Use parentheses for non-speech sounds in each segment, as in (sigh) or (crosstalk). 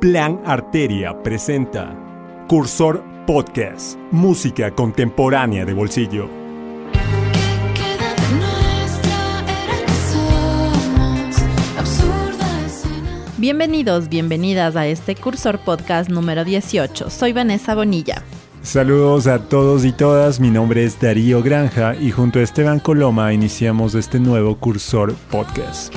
Plan Arteria presenta Cursor Podcast, música contemporánea de bolsillo. Bienvenidos, bienvenidas a este Cursor Podcast número 18. Soy Vanessa Bonilla. Saludos a todos y todas, mi nombre es Darío Granja y junto a Esteban Coloma iniciamos este nuevo Cursor Podcast.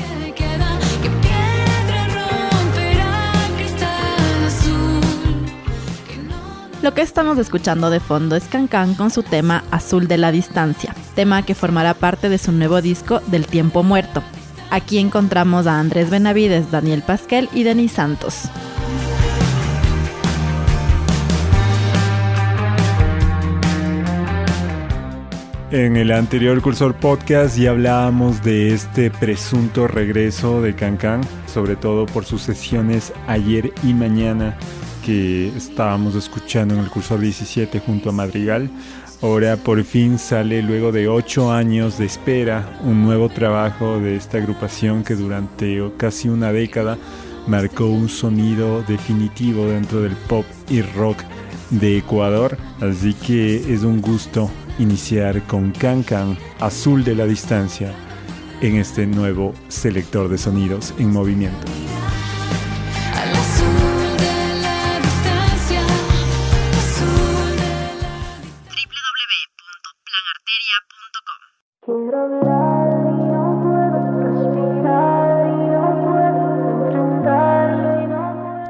Lo que estamos escuchando de fondo es Cancan con su tema Azul de la Distancia, tema que formará parte de su nuevo disco Del Tiempo Muerto. Aquí encontramos a Andrés Benavides, Daniel Pasquel y Denis Santos. En el anterior Cursor Podcast ya hablábamos de este presunto regreso de Cancan, sobre todo por sus sesiones ayer y mañana que estábamos escuchando en el curso 17 junto a Madrigal. Ahora por fin sale luego de ocho años de espera un nuevo trabajo de esta agrupación que durante casi una década marcó un sonido definitivo dentro del pop y rock de Ecuador. Así que es un gusto iniciar con Can Can, Azul de la Distancia, en este nuevo selector de sonidos en movimiento.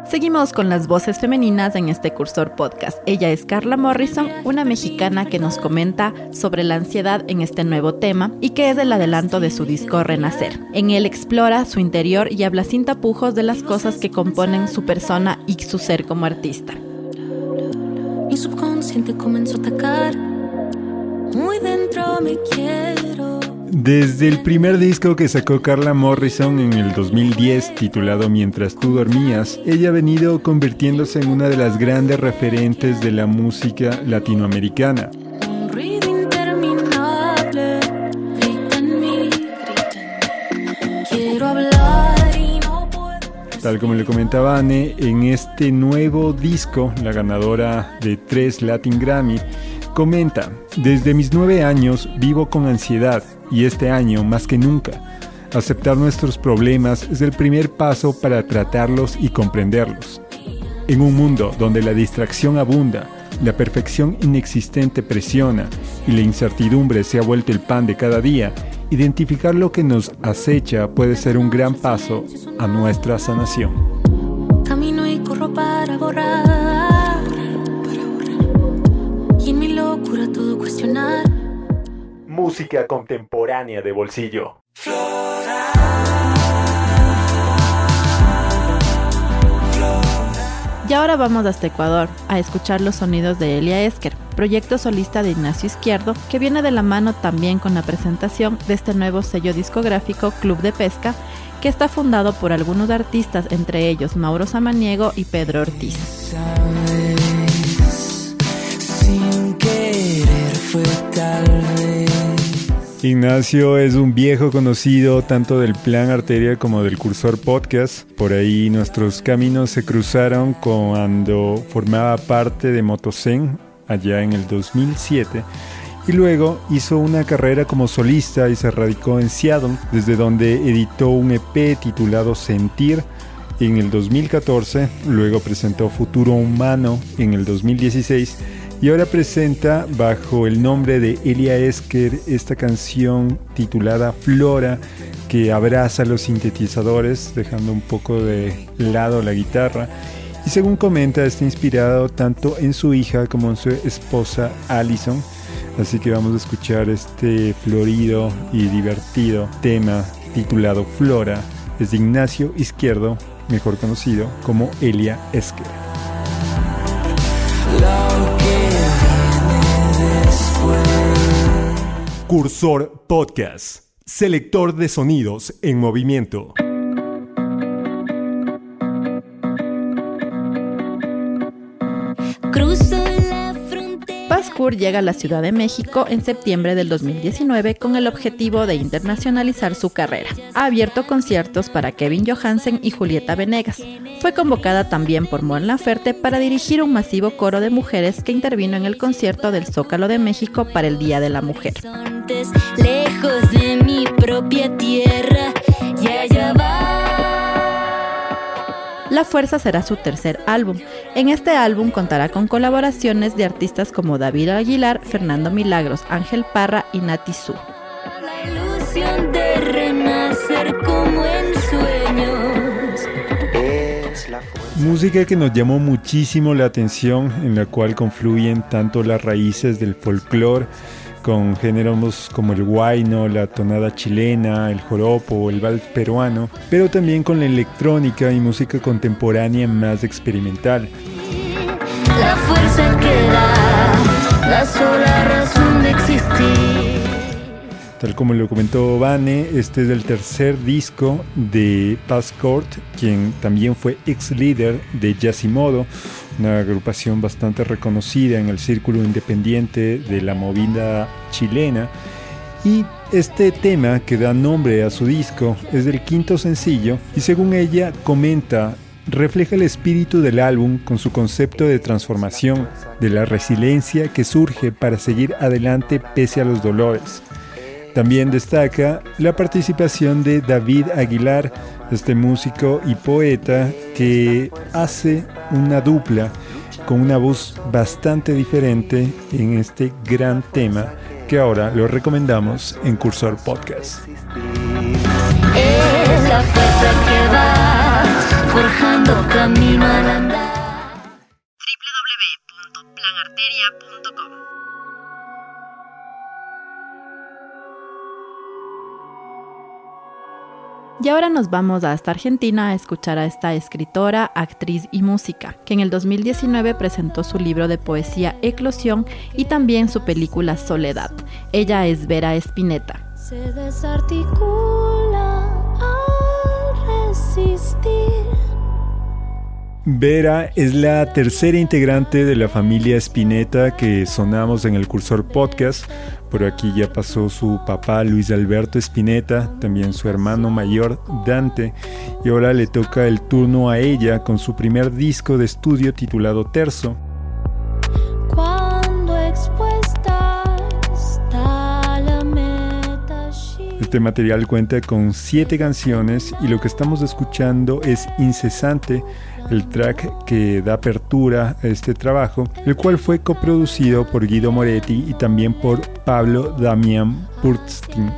Seguimos con las voces femeninas en este cursor podcast. Ella es Carla Morrison, una mexicana que nos comenta sobre la ansiedad en este nuevo tema y que es el adelanto de su disco Renacer. En él explora su interior y habla sin tapujos de las cosas que componen su persona y su ser como artista. Mi subconsciente comenzó a atacar. Muy dentro me quiero. Desde el primer disco que sacó Carla Morrison en el 2010, titulado Mientras tú dormías, ella ha venido convirtiéndose en una de las grandes referentes de la música latinoamericana. Tal como le comentaba Anne, en este nuevo disco, la ganadora de tres Latin Grammy, comenta, desde mis nueve años vivo con ansiedad y este año más que nunca. Aceptar nuestros problemas es el primer paso para tratarlos y comprenderlos. En un mundo donde la distracción abunda, la perfección inexistente presiona y la incertidumbre se ha vuelto el pan de cada día, identificar lo que nos acecha puede ser un gran paso a nuestra sanación. Camino y corro para borrar. Cuestionar. Música contemporánea de bolsillo. Y ahora vamos hasta Ecuador a escuchar los sonidos de Elia Esker, proyecto solista de Ignacio Izquierdo, que viene de la mano también con la presentación de este nuevo sello discográfico Club de Pesca, que está fundado por algunos artistas, entre ellos Mauro Samaniego y Pedro Ortiz. Fue tal. Ignacio es un viejo conocido tanto del Plan Arteria como del Cursor Podcast. Por ahí nuestros caminos se cruzaron cuando formaba parte de Motosen allá en el 2007 y luego hizo una carrera como solista y se radicó en Seattle, desde donde editó un EP titulado Sentir en el 2014, luego presentó Futuro Humano en el 2016 y ahora presenta bajo el nombre de Elia Esker esta canción titulada Flora que abraza los sintetizadores dejando un poco de lado la guitarra. Y según comenta está inspirado tanto en su hija como en su esposa Allison así que vamos a escuchar este florido y divertido tema titulado Flora. Es de Ignacio Izquierdo mejor conocido como Elia Esker Cursor Podcast, selector de sonidos en movimiento. Cruzo llega a la Ciudad de México en septiembre del 2019 con el objetivo de internacionalizar su carrera. Ha abierto conciertos para Kevin Johansen y Julieta Venegas. Fue convocada también por Mon Laferte para dirigir un masivo coro de mujeres que intervino en el concierto del Zócalo de México para el Día de la Mujer. Lejos de mi propia tierra, La Fuerza será su tercer álbum. En este álbum contará con colaboraciones de artistas como David Aguilar, Fernando Milagros, Ángel Parra y Nati Su. Música que nos llamó muchísimo la atención, en la cual confluyen tanto las raíces del folclore, con géneros como el guayno, la tonada chilena, el joropo, el vals peruano, pero también con la electrónica y música contemporánea más experimental. La fuerza que da, la sola razón de existir. Tal como lo comentó Vane, este es el tercer disco de Passcourt, quien también fue ex líder de Yasimodo, una agrupación bastante reconocida en el círculo independiente de la movida chilena. Y este tema que da nombre a su disco es el quinto sencillo y según ella comenta refleja el espíritu del álbum con su concepto de transformación, de la resiliencia que surge para seguir adelante pese a los dolores. También destaca la participación de David Aguilar, este músico y poeta que hace una dupla con una voz bastante diferente en este gran tema que ahora lo recomendamos en Cursor Podcast. Y ahora nos vamos hasta Argentina a escuchar a esta escritora, actriz y música, que en el 2019 presentó su libro de poesía Eclosión y también su película Soledad. Ella es Vera Espineta. Se desarticula al resistir. Vera es la tercera integrante de la familia Spinetta que sonamos en el Cursor Podcast. Por aquí ya pasó su papá Luis Alberto Spinetta, también su hermano mayor Dante, y ahora le toca el turno a ella con su primer disco de estudio titulado Terzo. Este material cuenta con siete canciones y lo que estamos escuchando es Incesante, el track que da apertura a este trabajo, el cual fue coproducido por Guido Moretti y también por Pablo Damián Purstin.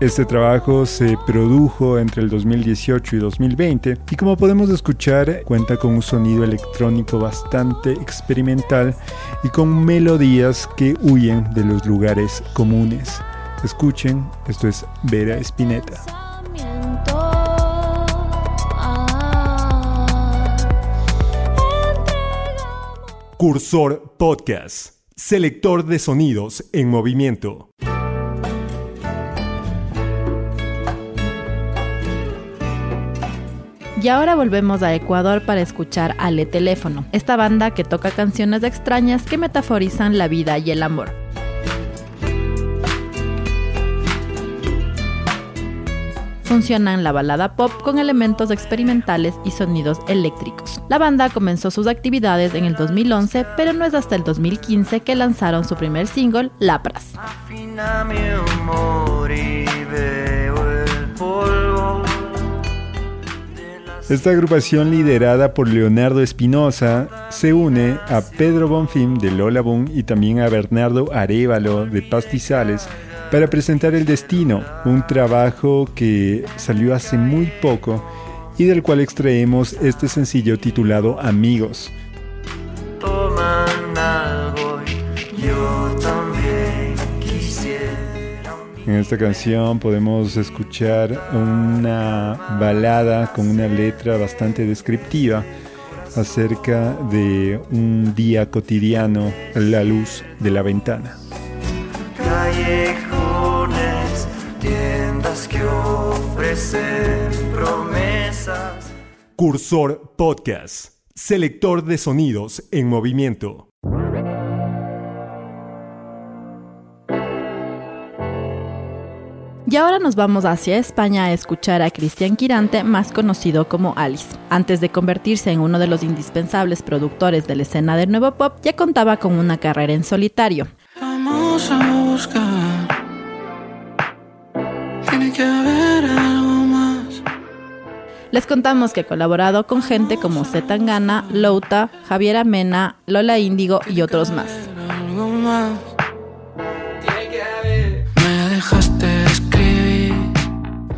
Este trabajo se produjo entre el 2018 y 2020 y como podemos escuchar cuenta con un sonido electrónico bastante experimental y con melodías que huyen de los lugares comunes. Escuchen, esto es Vera Spinetta. Ah, Cursor Podcast, selector de sonidos en movimiento. Y ahora volvemos a Ecuador para escuchar Ale Teléfono, esta banda que toca canciones extrañas que metaforizan la vida y el amor. Funcionan la balada pop con elementos experimentales y sonidos eléctricos. La banda comenzó sus actividades en el 2011, pero no es hasta el 2015 que lanzaron su primer single, Lapras. Afina Esta agrupación liderada por Leonardo Espinosa se une a Pedro Bonfim de Lola Boom y también a Bernardo Arevalo de Pastizales para presentar El Destino, un trabajo que salió hace muy poco y del cual extraemos este sencillo titulado Amigos. En esta canción podemos escuchar una balada con una letra bastante descriptiva acerca de un día cotidiano la luz de la ventana. callejones, tiendas que ofrecen promesas. Cursor Podcast, selector de sonidos en movimiento. Y ahora nos vamos hacia España a escuchar a Cristian Quirante, más conocido como Alice. Antes de convertirse en uno de los indispensables productores de la escena del nuevo pop, ya contaba con una carrera en solitario. Vamos a buscar. Tiene que haber algo más. Les contamos que ha colaborado con gente como Zetangana, Louta, Javier Amena, Lola Índigo y otros más.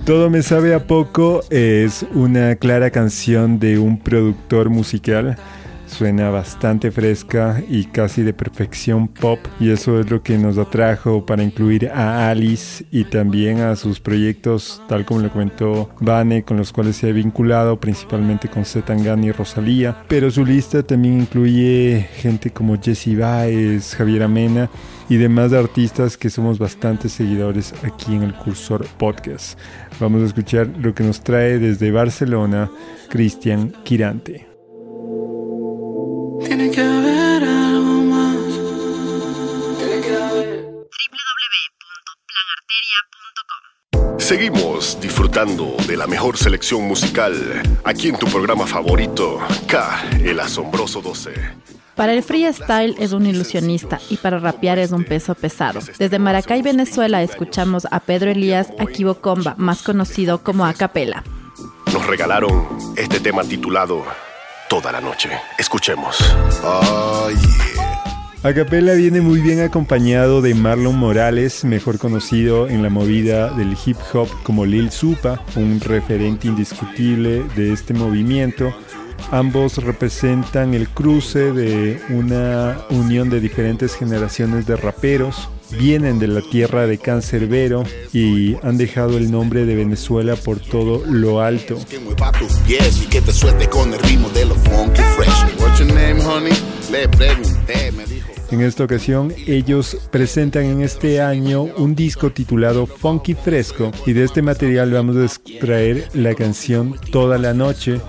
Todo me sabe a poco es una clara canción de un productor musical. Suena bastante fresca y casi de perfección pop y eso es lo que nos atrajo para incluir a Alice y también a sus proyectos tal como le comentó Vane con los cuales se ha vinculado principalmente con Zetangana y Rosalía pero su lista también incluye gente como Jessie Baez, Javier Amena y demás artistas que somos bastante seguidores aquí en el Cursor Podcast. Vamos a escuchar lo que nos trae desde Barcelona Cristian Quirante. Seguimos disfrutando de la mejor selección musical aquí en tu programa favorito, K, el asombroso 12. Para el freestyle es un ilusionista y para rapear es un peso pesado. Desde Maracay, Venezuela, escuchamos a Pedro Elías Akibo Comba, más conocido como Acapela. Nos regalaron este tema titulado Toda la noche. Escuchemos. Oh, Acapella viene muy bien acompañado de Marlon Morales, mejor conocido en la movida del hip hop como Lil Supa, un referente indiscutible de este movimiento. Ambos representan el cruce de una unión de diferentes generaciones de raperos. Vienen de la tierra de Cancerbero y han dejado el nombre de Venezuela por todo lo alto. En esta ocasión, ellos presentan en este año un disco titulado Funky Fresco y de este material vamos a extraer la canción Toda la Noche,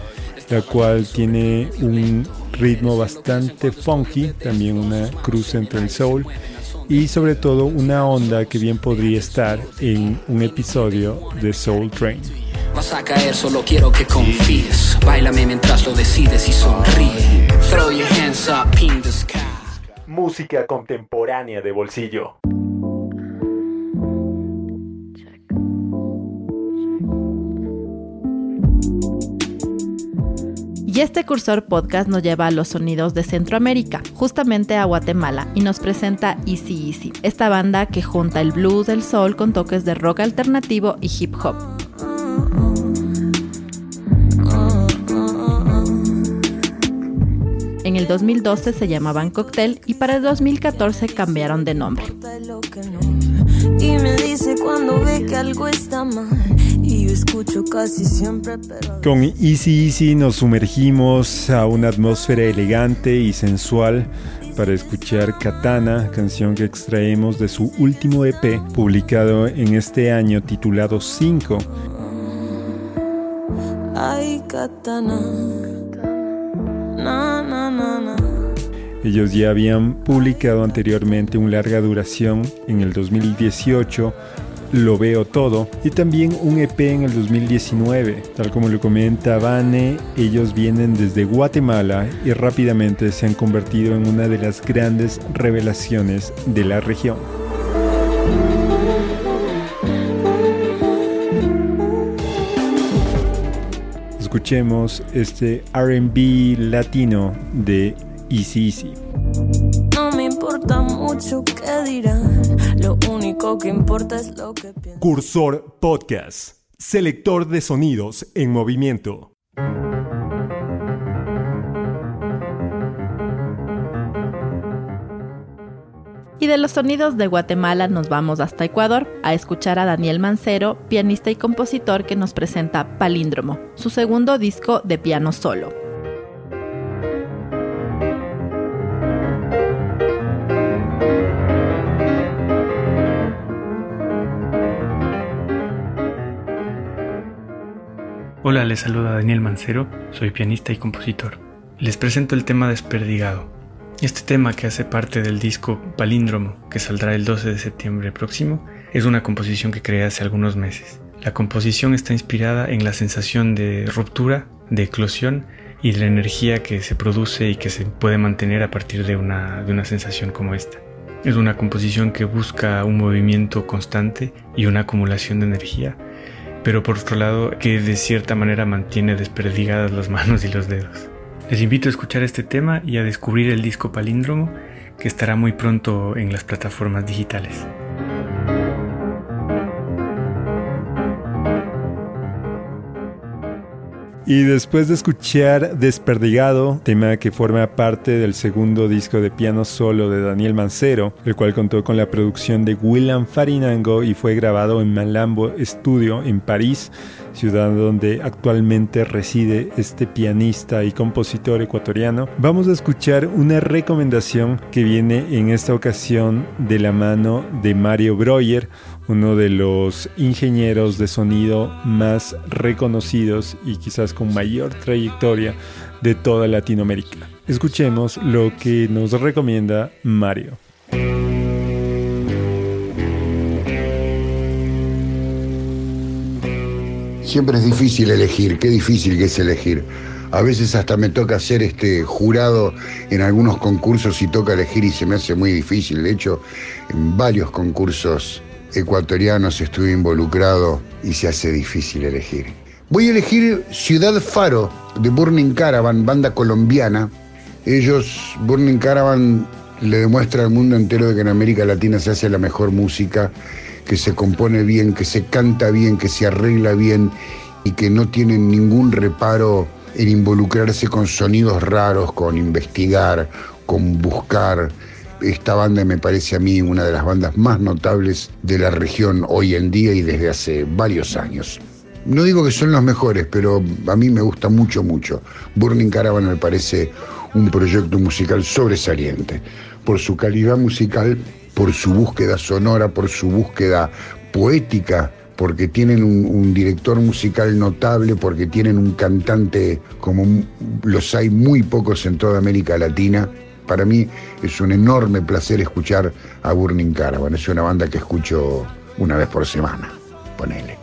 la cual tiene un ritmo bastante funky, también una cruz entre el soul y sobre todo una onda que bien podría estar en un episodio de Soul Train. Vas a caer, solo quiero que confíes. Báilame mientras lo decides y sonríe. Throw your hands up in the sky. Música contemporánea de bolsillo. Y este cursor podcast nos lleva a los sonidos de Centroamérica, justamente a Guatemala, y nos presenta Easy Easy, esta banda que junta el blues, el soul con toques de rock alternativo y hip hop. El 2012 se llamaban Cocktail y para el 2014 cambiaron de nombre. Con Easy Easy nos sumergimos a una atmósfera elegante y sensual para escuchar Katana, canción que extraemos de su último EP publicado en este año titulado 5. Ay, katana. Ellos ya habían publicado anteriormente un larga duración en el 2018, Lo Veo Todo, y también un EP en el 2019. Tal como lo comenta Vane, ellos vienen desde Guatemala y rápidamente se han convertido en una de las grandes revelaciones de la región. Escuchemos este RB latino de Easy Easy. No me importa mucho qué dirán. Lo único que importa es lo que piensan. Cursor Podcast, selector de sonidos en movimiento. Y de los sonidos de Guatemala nos vamos hasta Ecuador a escuchar a Daniel Mancero, pianista y compositor que nos presenta Palíndromo, su segundo disco de piano solo. Hola, les saluda Daniel Mancero, soy pianista y compositor. Les presento el tema Desperdigado. Este tema, que hace parte del disco Palíndromo, que saldrá el 12 de septiembre próximo, es una composición que creé hace algunos meses. La composición está inspirada en la sensación de ruptura, de eclosión y de la energía que se produce y que se puede mantener a partir de una, de una sensación como esta. Es una composición que busca un movimiento constante y una acumulación de energía pero por otro lado que de cierta manera mantiene desperdigadas las (laughs) manos y los dedos. Les invito a escuchar este tema y a descubrir el disco palíndromo que estará muy pronto en las plataformas digitales. Y después de escuchar Desperdigado, tema que forma parte del segundo disco de piano solo de Daniel Mancero, el cual contó con la producción de William Farinango y fue grabado en Malambo Studio en París, ciudad donde actualmente reside este pianista y compositor ecuatoriano, vamos a escuchar una recomendación que viene en esta ocasión de la mano de Mario Breuer, uno de los ingenieros de sonido más reconocidos y quizás con mayor trayectoria de toda Latinoamérica. Escuchemos lo que nos recomienda Mario. Siempre es difícil elegir, qué difícil que es elegir. A veces hasta me toca ser este jurado en algunos concursos y toca elegir y se me hace muy difícil. De hecho, en varios concursos ecuatorianos estuve involucrado y se hace difícil elegir. Voy a elegir Ciudad Faro de Burning Caravan, banda colombiana. Ellos, Burning Caravan, le demuestra al mundo entero de que en América Latina se hace la mejor música, que se compone bien, que se canta bien, que se arregla bien y que no tienen ningún reparo en involucrarse con sonidos raros, con investigar, con buscar esta banda me parece a mí una de las bandas más notables de la región hoy en día y desde hace varios años. No digo que son los mejores, pero a mí me gusta mucho, mucho. Burning Caravan me parece un proyecto musical sobresaliente, por su calidad musical, por su búsqueda sonora, por su búsqueda poética, porque tienen un, un, director musical notable, porque tienen un cantante como los hay muy pocos en toda América Latina, para mí es un enorme placer escuchar a Burning Caravan. Es una banda que escucho una vez por semana. Ponele.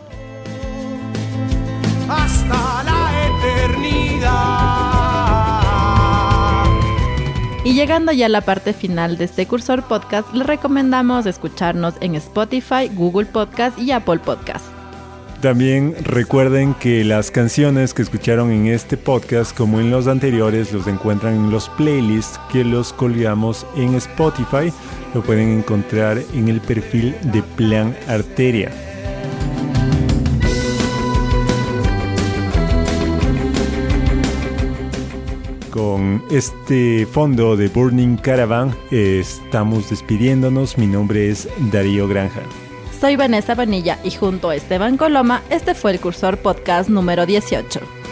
Hasta la eternidad. Y llegando ya a la parte final de este cursor podcast, les recomendamos escucharnos en Spotify, Google Podcast y Apple Podcast. También recuerden que las canciones que escucharon en este podcast, como en los anteriores, los encuentran en los playlists que los colgamos en Spotify. Lo pueden encontrar en el perfil de Plan Arteria. Con este fondo de Burning Caravan estamos despidiéndonos. Mi nombre es Darío Granja. Soy Vanessa Vanilla y junto a Esteban Coloma, este fue el Cursor Podcast número 18.